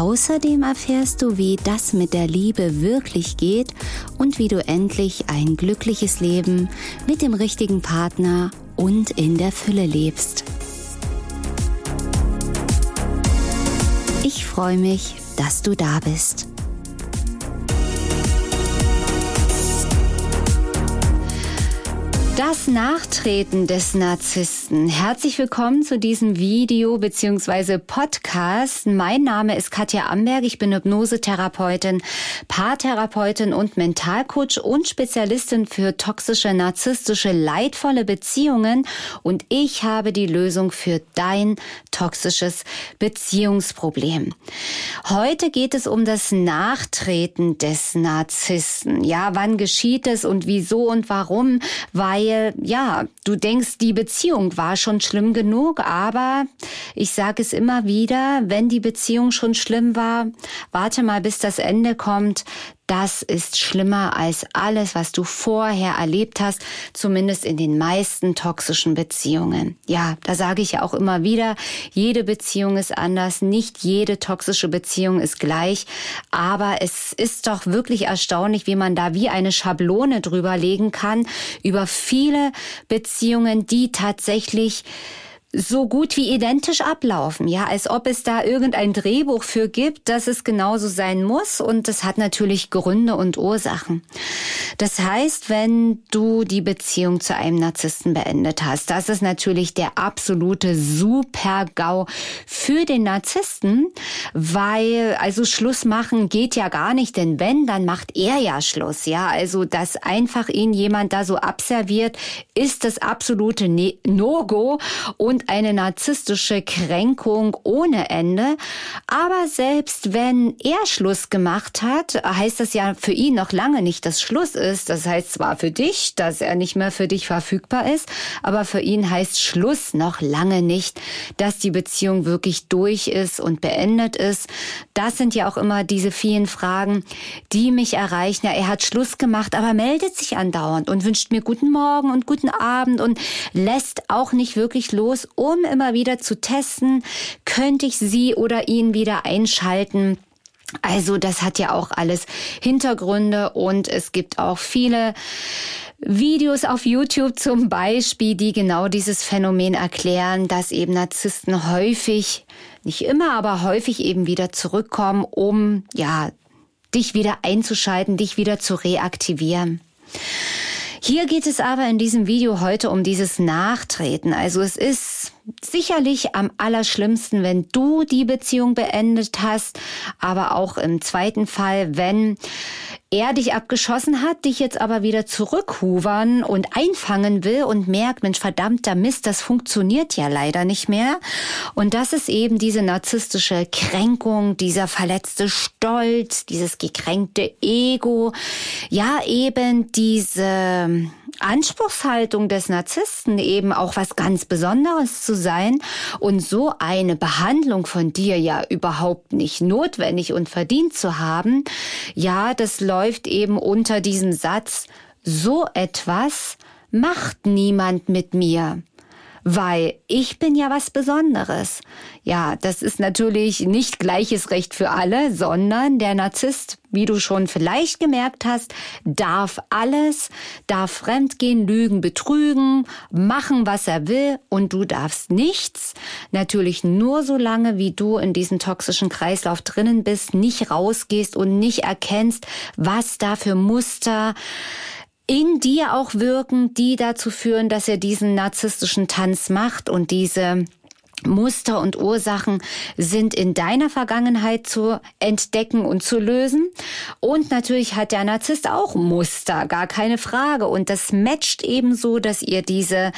Außerdem erfährst du, wie das mit der Liebe wirklich geht und wie du endlich ein glückliches Leben mit dem richtigen Partner und in der Fülle lebst. Ich freue mich, dass du da bist. Das Nachtreten des Narzissten. Herzlich willkommen zu diesem Video bzw. Podcast. Mein Name ist Katja Amberg. Ich bin Hypnosetherapeutin, Paartherapeutin und Mentalcoach und Spezialistin für toxische, narzisstische, leidvolle Beziehungen. Und ich habe die Lösung für dein toxisches Beziehungsproblem. Heute geht es um das Nachtreten des Narzissten. Ja, wann geschieht es und wieso und warum? Weil weil ja, du denkst, die Beziehung war schon schlimm genug, aber ich sage es immer wieder, wenn die Beziehung schon schlimm war, warte mal, bis das Ende kommt, das ist schlimmer als alles, was du vorher erlebt hast, zumindest in den meisten toxischen Beziehungen. Ja, da sage ich ja auch immer wieder, jede Beziehung ist anders, nicht jede toxische Beziehung ist gleich, aber es ist doch wirklich erstaunlich, wie man da wie eine Schablone drüber legen kann über viele Beziehungen, die tatsächlich so gut wie identisch ablaufen, ja, als ob es da irgendein Drehbuch für gibt, dass es genauso sein muss. Und das hat natürlich Gründe und Ursachen. Das heißt, wenn du die Beziehung zu einem Narzissten beendet hast, das ist natürlich der absolute Super-GAU für den Narzissten, weil also Schluss machen geht ja gar nicht, denn wenn, dann macht er ja Schluss, ja, also dass einfach ihn jemand da so abserviert, ist das absolute ne-, No-Go. Und und eine narzisstische Kränkung ohne Ende. Aber selbst wenn er Schluss gemacht hat, heißt das ja für ihn noch lange nicht, dass Schluss ist. Das heißt zwar für dich, dass er nicht mehr für dich verfügbar ist, aber für ihn heißt Schluss noch lange nicht, dass die Beziehung wirklich durch ist und beendet ist. Das sind ja auch immer diese vielen Fragen, die mich erreichen. Ja, er hat Schluss gemacht, aber meldet sich andauernd und wünscht mir guten Morgen und guten Abend und lässt auch nicht wirklich los um immer wieder zu testen, könnte ich sie oder ihn wieder einschalten. Also das hat ja auch alles Hintergründe und es gibt auch viele Videos auf YouTube zum Beispiel, die genau dieses Phänomen erklären, dass eben Narzissten häufig, nicht immer, aber häufig eben wieder zurückkommen, um ja dich wieder einzuschalten, dich wieder zu reaktivieren. Hier geht es aber in diesem Video heute um dieses Nachtreten. Also es ist sicherlich am allerschlimmsten, wenn du die Beziehung beendet hast, aber auch im zweiten Fall, wenn er dich abgeschossen hat, dich jetzt aber wieder zurückhuvern und einfangen will und merkt, Mensch, verdammter Mist, das funktioniert ja leider nicht mehr. Und das ist eben diese narzisstische Kränkung, dieser verletzte Stolz, dieses gekränkte Ego. Ja, eben diese Anspruchshaltung des Narzissten eben auch was ganz Besonderes zu sein. Und so eine Behandlung von dir ja überhaupt nicht notwendig und verdient zu haben, ja, das läuft eben unter diesem Satz, so etwas macht niemand mit mir weil ich bin ja was Besonderes. Ja, das ist natürlich nicht gleiches Recht für alle, sondern der Narzisst, wie du schon vielleicht gemerkt hast, darf alles, darf fremdgehen, lügen, betrügen, machen, was er will und du darfst nichts. Natürlich nur so lange, wie du in diesem toxischen Kreislauf drinnen bist, nicht rausgehst und nicht erkennst, was da für Muster in dir auch wirken, die dazu führen, dass er diesen narzisstischen Tanz macht und diese Muster und Ursachen sind in deiner Vergangenheit zu entdecken und zu lösen. Und natürlich hat der Narzisst auch Muster, gar keine Frage. Und das matcht ebenso, dass ihr diese,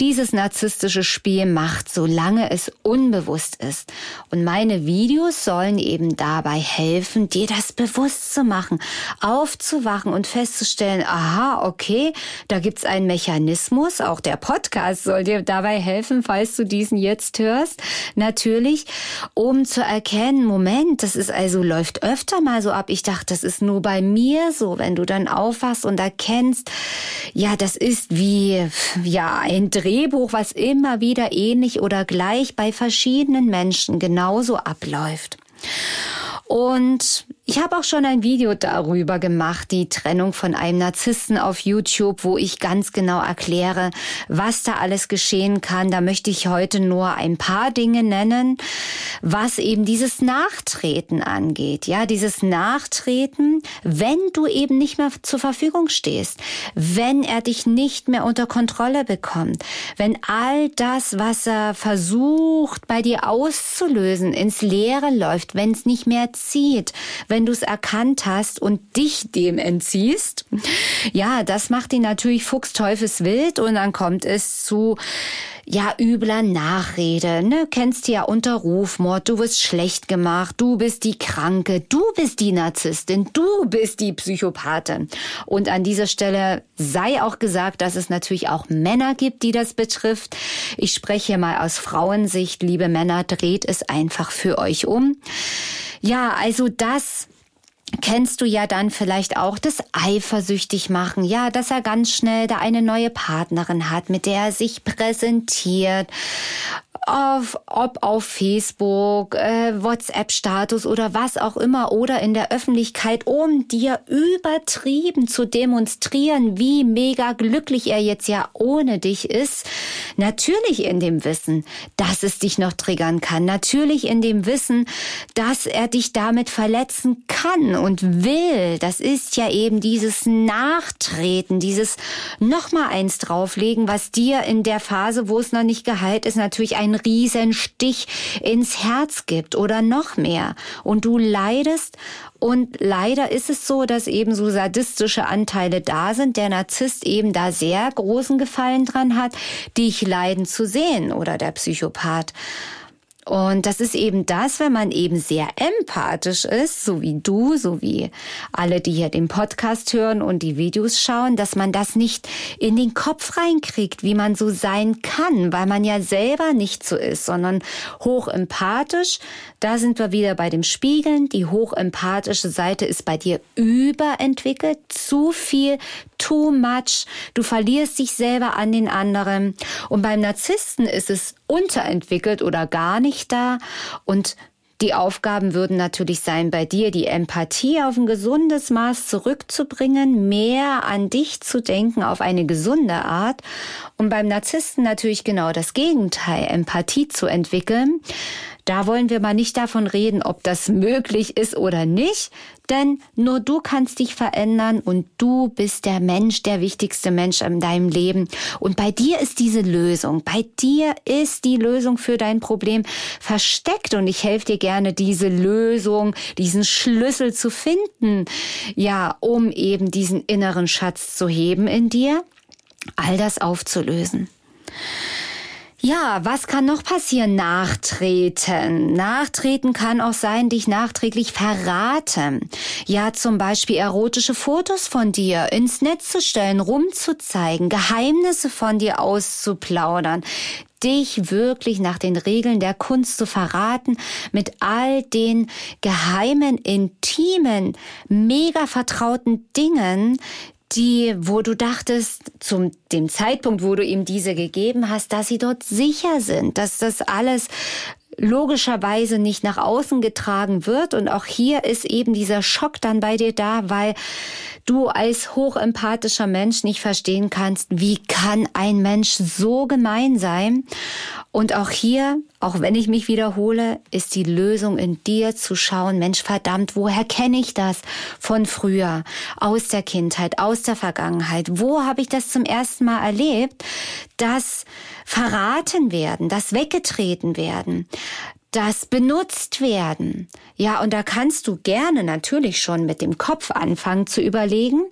dieses narzisstische Spiel macht, solange es unbewusst ist. Und meine Videos sollen eben dabei helfen, dir das bewusst zu machen, aufzuwachen und festzustellen, aha, okay, da gibt's einen Mechanismus. Auch der Podcast soll dir dabei helfen, falls du diesen jetzt hörst hörst, natürlich, um zu erkennen, Moment, das ist also läuft öfter mal so ab. Ich dachte, das ist nur bei mir so, wenn du dann aufwachst und erkennst, ja, das ist wie ja ein Drehbuch, was immer wieder ähnlich oder gleich bei verschiedenen Menschen genauso abläuft. Und ich habe auch schon ein Video darüber gemacht, die Trennung von einem Narzissten auf YouTube, wo ich ganz genau erkläre, was da alles geschehen kann. Da möchte ich heute nur ein paar Dinge nennen, was eben dieses Nachtreten angeht. Ja, dieses Nachtreten, wenn du eben nicht mehr zur Verfügung stehst, wenn er dich nicht mehr unter Kontrolle bekommt, wenn all das, was er versucht bei dir auszulösen, ins Leere läuft, wenn es nicht mehr zieht, wenn du es erkannt hast und dich dem entziehst. Ja, das macht ihn natürlich fuchsteufelswild und dann kommt es zu ja, übler Nachrede, ne? Kennst ja unter Rufmord, du wirst schlecht gemacht, du bist die Kranke, du bist die Narzisstin, du bist die Psychopathin. Und an dieser Stelle sei auch gesagt, dass es natürlich auch Männer gibt, die das betrifft. Ich spreche mal aus Frauensicht, liebe Männer, dreht es einfach für euch um. Ja, also das kennst du ja dann vielleicht auch das eifersüchtig machen, ja, dass er ganz schnell da eine neue Partnerin hat, mit der er sich präsentiert auf, ob auf Facebook, äh, WhatsApp-Status oder was auch immer oder in der Öffentlichkeit, um dir übertrieben zu demonstrieren, wie mega glücklich er jetzt ja ohne dich ist. Natürlich in dem Wissen, dass es dich noch triggern kann. Natürlich in dem Wissen, dass er dich damit verletzen kann und will. Das ist ja eben dieses Nachtreten, dieses nochmal eins drauflegen, was dir in der Phase, wo es noch nicht geheilt ist, natürlich ein riesen Stich ins Herz gibt oder noch mehr. Und du leidest und leider ist es so, dass eben so sadistische Anteile da sind, der Narzisst eben da sehr großen Gefallen dran hat, dich leiden zu sehen oder der Psychopath. Und das ist eben das, wenn man eben sehr empathisch ist, so wie du, so wie alle, die hier den Podcast hören und die Videos schauen, dass man das nicht in den Kopf reinkriegt, wie man so sein kann, weil man ja selber nicht so ist, sondern hoch empathisch. Da sind wir wieder bei dem Spiegeln. Die hochempathische Seite ist bei dir überentwickelt, zu viel, too much. Du verlierst dich selber an den anderen. Und beim Narzissten ist es unterentwickelt oder gar nicht da. Und die Aufgaben würden natürlich sein, bei dir die Empathie auf ein gesundes Maß zurückzubringen, mehr an dich zu denken auf eine gesunde Art und beim Narzissten natürlich genau das Gegenteil, Empathie zu entwickeln. Da wollen wir mal nicht davon reden, ob das möglich ist oder nicht, denn nur du kannst dich verändern und du bist der Mensch, der wichtigste Mensch in deinem Leben. Und bei dir ist diese Lösung, bei dir ist die Lösung für dein Problem versteckt und ich helfe dir gerne, diese Lösung, diesen Schlüssel zu finden, ja, um eben diesen inneren Schatz zu heben in dir, all das aufzulösen. Ja, was kann noch passieren? Nachtreten. Nachtreten kann auch sein, dich nachträglich verraten. Ja, zum Beispiel erotische Fotos von dir ins Netz zu stellen, rumzuzeigen, Geheimnisse von dir auszuplaudern, dich wirklich nach den Regeln der Kunst zu verraten, mit all den geheimen, intimen, mega vertrauten Dingen, die, wo du dachtest, zum dem Zeitpunkt, wo du ihm diese gegeben hast, dass sie dort sicher sind, dass das alles logischerweise nicht nach außen getragen wird. Und auch hier ist eben dieser Schock dann bei dir da, weil du als hochempathischer Mensch nicht verstehen kannst, wie kann ein Mensch so gemein sein. Und auch hier, auch wenn ich mich wiederhole, ist die Lösung in dir zu schauen, Mensch verdammt, woher kenne ich das von früher, aus der Kindheit, aus der Vergangenheit? Wo habe ich das zum ersten Mal erlebt? das verraten werden, das weggetreten werden, das benutzt werden. Ja, und da kannst du gerne natürlich schon mit dem Kopf anfangen zu überlegen.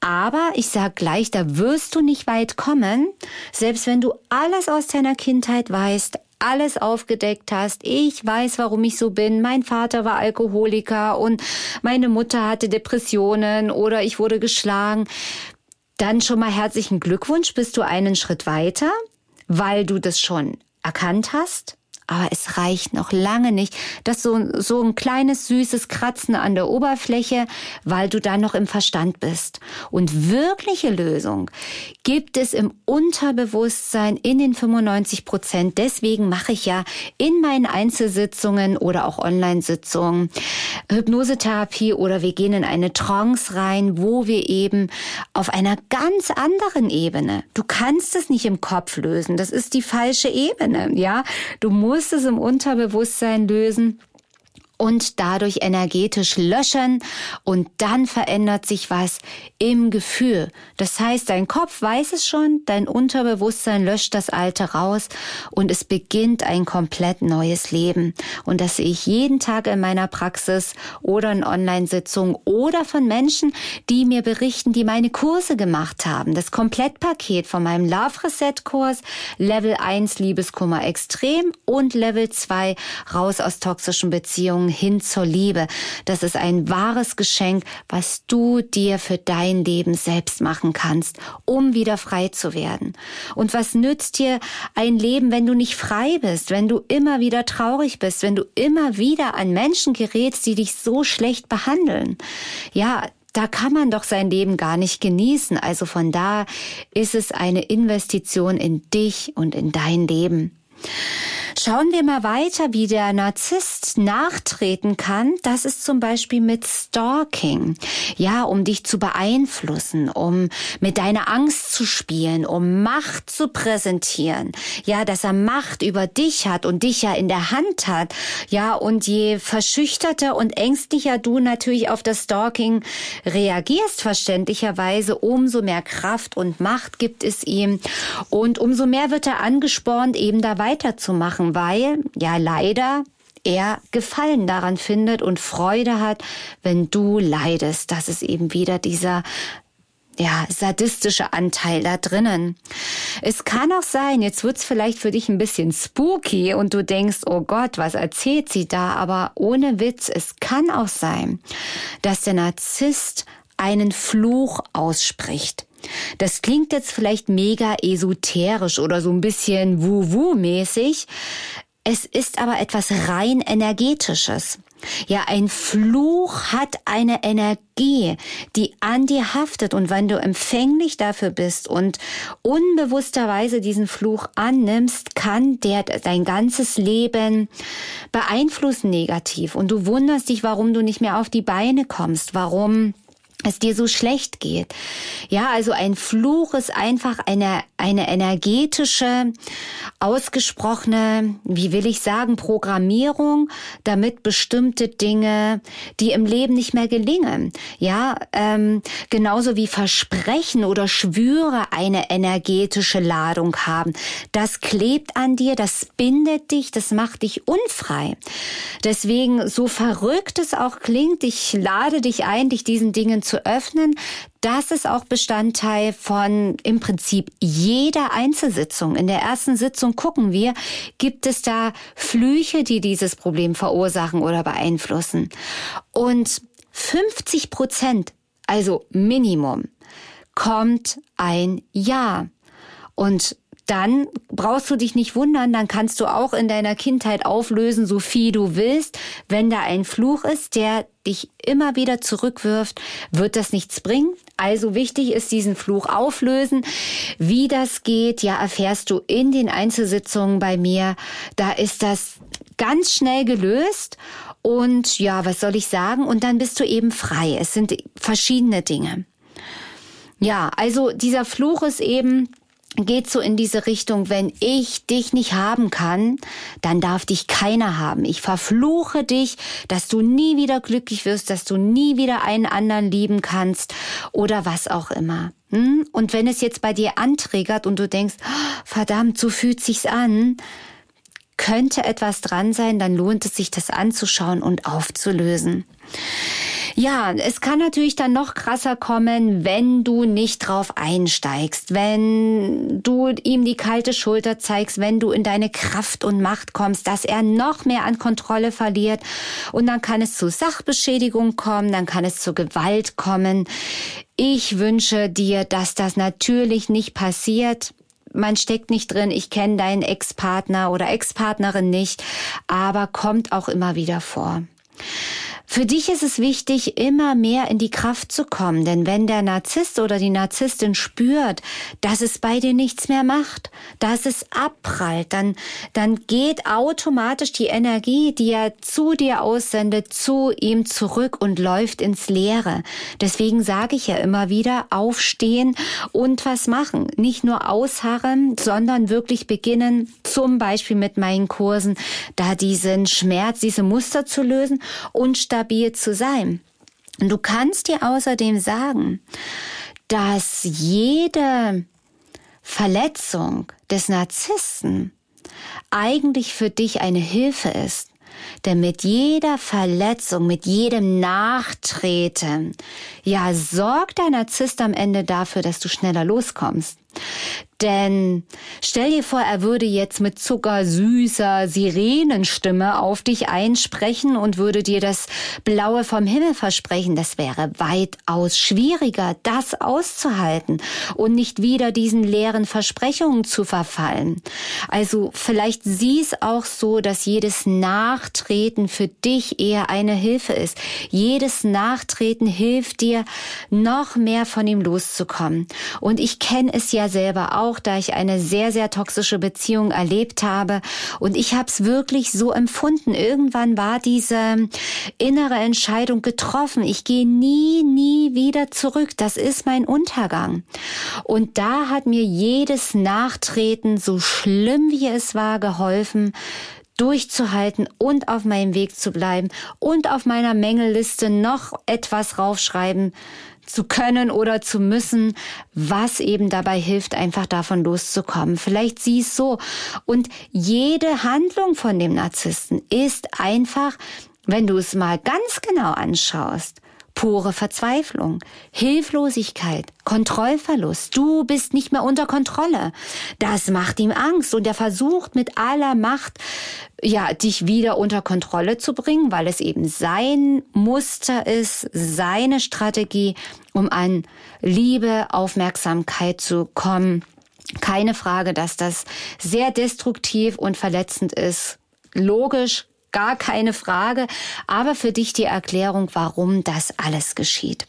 Aber ich sag gleich, da wirst du nicht weit kommen, selbst wenn du alles aus deiner Kindheit weißt, alles aufgedeckt hast. Ich weiß, warum ich so bin. Mein Vater war Alkoholiker und meine Mutter hatte Depressionen oder ich wurde geschlagen. Dann schon mal herzlichen Glückwunsch, bist du einen Schritt weiter, weil du das schon erkannt hast aber es reicht noch lange nicht. Das so, so ein kleines süßes Kratzen an der Oberfläche, weil du dann noch im Verstand bist. Und wirkliche Lösung gibt es im Unterbewusstsein in den 95 Prozent. Deswegen mache ich ja in meinen Einzelsitzungen oder auch Online-Sitzungen Hypnosetherapie oder wir gehen in eine Trance rein, wo wir eben auf einer ganz anderen Ebene, du kannst es nicht im Kopf lösen. Das ist die falsche Ebene, ja. Du musst musst es im Unterbewusstsein lösen und dadurch energetisch löschen und dann verändert sich was im Gefühl. Das heißt, dein Kopf weiß es schon, dein Unterbewusstsein löscht das Alte raus und es beginnt ein komplett neues Leben. Und das sehe ich jeden Tag in meiner Praxis oder in Online-Sitzungen oder von Menschen, die mir berichten, die meine Kurse gemacht haben. Das Komplettpaket von meinem Love Reset Kurs, Level 1 Liebeskummer extrem und Level 2 raus aus toxischen Beziehungen hin zur Liebe. Das ist ein wahres Geschenk, was du dir für dein Leben selbst machen kannst, um wieder frei zu werden. Und was nützt dir ein Leben, wenn du nicht frei bist, wenn du immer wieder traurig bist, wenn du immer wieder an Menschen gerätst, die dich so schlecht behandeln? Ja, da kann man doch sein Leben gar nicht genießen. Also von da ist es eine Investition in dich und in dein Leben. Schauen wir mal weiter, wie der Narzisst nachtreten kann. Das ist zum Beispiel mit Stalking. Ja, um dich zu beeinflussen, um mit deiner Angst zu spielen, um Macht zu präsentieren. Ja, dass er Macht über dich hat und dich ja in der Hand hat. Ja, und je verschüchterter und ängstlicher du natürlich auf das Stalking reagierst, verständlicherweise, umso mehr Kraft und Macht gibt es ihm. Und umso mehr wird er angespornt, eben da weiterzumachen weil ja leider er Gefallen daran findet und Freude hat, wenn du leidest. Das ist eben wieder dieser ja, sadistische Anteil da drinnen. Es kann auch sein, jetzt wird's vielleicht für dich ein bisschen spooky und du denkst, oh Gott, was erzählt sie da? Aber ohne Witz, es kann auch sein, dass der Narzisst einen Fluch ausspricht. Das klingt jetzt vielleicht mega esoterisch oder so ein bisschen Wu-Wu-mäßig. Es ist aber etwas rein energetisches. Ja, ein Fluch hat eine Energie, die an dir haftet. Und wenn du empfänglich dafür bist und unbewussterweise diesen Fluch annimmst, kann der dein ganzes Leben beeinflussen negativ. Und du wunderst dich, warum du nicht mehr auf die Beine kommst, warum es dir so schlecht geht. Ja, also ein Fluch ist einfach eine, eine energetische, ausgesprochene, wie will ich sagen, Programmierung, damit bestimmte Dinge, die im Leben nicht mehr gelingen, ja, ähm, genauso wie Versprechen oder Schwüre eine energetische Ladung haben. Das klebt an dir, das bindet dich, das macht dich unfrei. Deswegen, so verrückt es auch klingt, ich lade dich ein, dich diesen Dingen zu öffnen. Das ist auch Bestandteil von im Prinzip jeder Einzelsitzung. In der ersten Sitzung gucken wir, gibt es da Flüche, die dieses Problem verursachen oder beeinflussen. Und 50 Prozent, also Minimum, kommt ein Ja. Und dann brauchst du dich nicht wundern, dann kannst du auch in deiner Kindheit auflösen, so viel du willst. Wenn da ein Fluch ist, der dich immer wieder zurückwirft, wird das nichts bringen. Also wichtig ist diesen Fluch auflösen. Wie das geht, ja, erfährst du in den Einzelsitzungen bei mir. Da ist das ganz schnell gelöst. Und ja, was soll ich sagen? Und dann bist du eben frei. Es sind verschiedene Dinge. Ja, also dieser Fluch ist eben, geht so in diese Richtung, wenn ich dich nicht haben kann, dann darf dich keiner haben. Ich verfluche dich, dass du nie wieder glücklich wirst, dass du nie wieder einen anderen lieben kannst oder was auch immer. Hm? Und wenn es jetzt bei dir antriggert und du denkst, oh, verdammt, so fühlt sich's an, könnte etwas dran sein, dann lohnt es sich, das anzuschauen und aufzulösen. Ja, es kann natürlich dann noch krasser kommen, wenn du nicht drauf einsteigst, wenn du ihm die kalte Schulter zeigst, wenn du in deine Kraft und Macht kommst, dass er noch mehr an Kontrolle verliert und dann kann es zu Sachbeschädigung kommen, dann kann es zu Gewalt kommen. Ich wünsche dir, dass das natürlich nicht passiert man steckt nicht drin, ich kenne deinen Ex-Partner oder Ex-Partnerin nicht, aber kommt auch immer wieder vor. Für dich ist es wichtig, immer mehr in die Kraft zu kommen, denn wenn der Narzisst oder die Narzisstin spürt, dass es bei dir nichts mehr macht, dass es abprallt, dann, dann geht automatisch die Energie, die er zu dir aussendet, zu ihm zurück und läuft ins Leere. Deswegen sage ich ja immer wieder, aufstehen und was machen. Nicht nur ausharren, sondern wirklich beginnen, zum Beispiel mit meinen Kursen, da diesen Schmerz, diese Muster zu lösen und stabil zu sein. Und du kannst dir außerdem sagen, dass jede Verletzung des Narzissten eigentlich für dich eine Hilfe ist. Denn mit jeder Verletzung, mit jedem Nachtreten, ja, sorgt der Narzisst am Ende dafür, dass du schneller loskommst. Denn stell dir vor, er würde jetzt mit zuckersüßer Sirenenstimme auf dich einsprechen und würde dir das Blaue vom Himmel versprechen. Das wäre weitaus schwieriger, das auszuhalten und nicht wieder diesen leeren Versprechungen zu verfallen. Also vielleicht sieh es auch so, dass jedes Nachtreten für dich eher eine Hilfe ist. Jedes Nachtreten hilft dir, noch mehr von ihm loszukommen. Und ich kenne es ja selber auch auch, da ich eine sehr, sehr toxische Beziehung erlebt habe. Und ich habe es wirklich so empfunden. Irgendwann war diese innere Entscheidung getroffen. Ich gehe nie, nie wieder zurück. Das ist mein Untergang. Und da hat mir jedes Nachtreten, so schlimm wie es war, geholfen, durchzuhalten und auf meinem Weg zu bleiben und auf meiner Mängelliste noch etwas raufschreiben zu können oder zu müssen, was eben dabei hilft, einfach davon loszukommen. Vielleicht siehst so. Und jede Handlung von dem Narzissten ist einfach, wenn du es mal ganz genau anschaust, pure Verzweiflung, Hilflosigkeit, Kontrollverlust. Du bist nicht mehr unter Kontrolle. Das macht ihm Angst und er versucht mit aller Macht, ja, dich wieder unter Kontrolle zu bringen, weil es eben sein Muster ist, seine Strategie, um an Liebe, Aufmerksamkeit zu kommen. Keine Frage, dass das sehr destruktiv und verletzend ist. Logisch, gar keine Frage, aber für dich die Erklärung, warum das alles geschieht.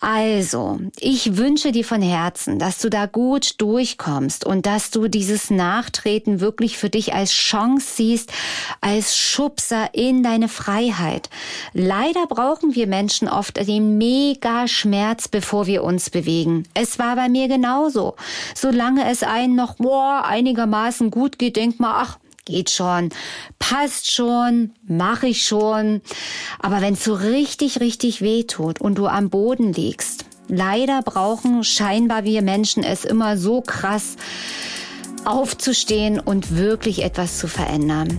Also, ich wünsche dir von Herzen, dass du da gut durchkommst und dass du dieses Nachtreten wirklich für dich als Chance siehst, als Schubser in deine Freiheit. Leider brauchen wir Menschen oft den Mega-Schmerz, bevor wir uns bewegen. Es war bei mir genauso. Solange es einen noch boah, einigermaßen gut geht, denkt man, ach, geht schon, passt schon, mache ich schon. Aber wenn es so richtig, richtig weh tut und du am Boden liegst, leider brauchen scheinbar wir Menschen es immer so krass aufzustehen und wirklich etwas zu verändern.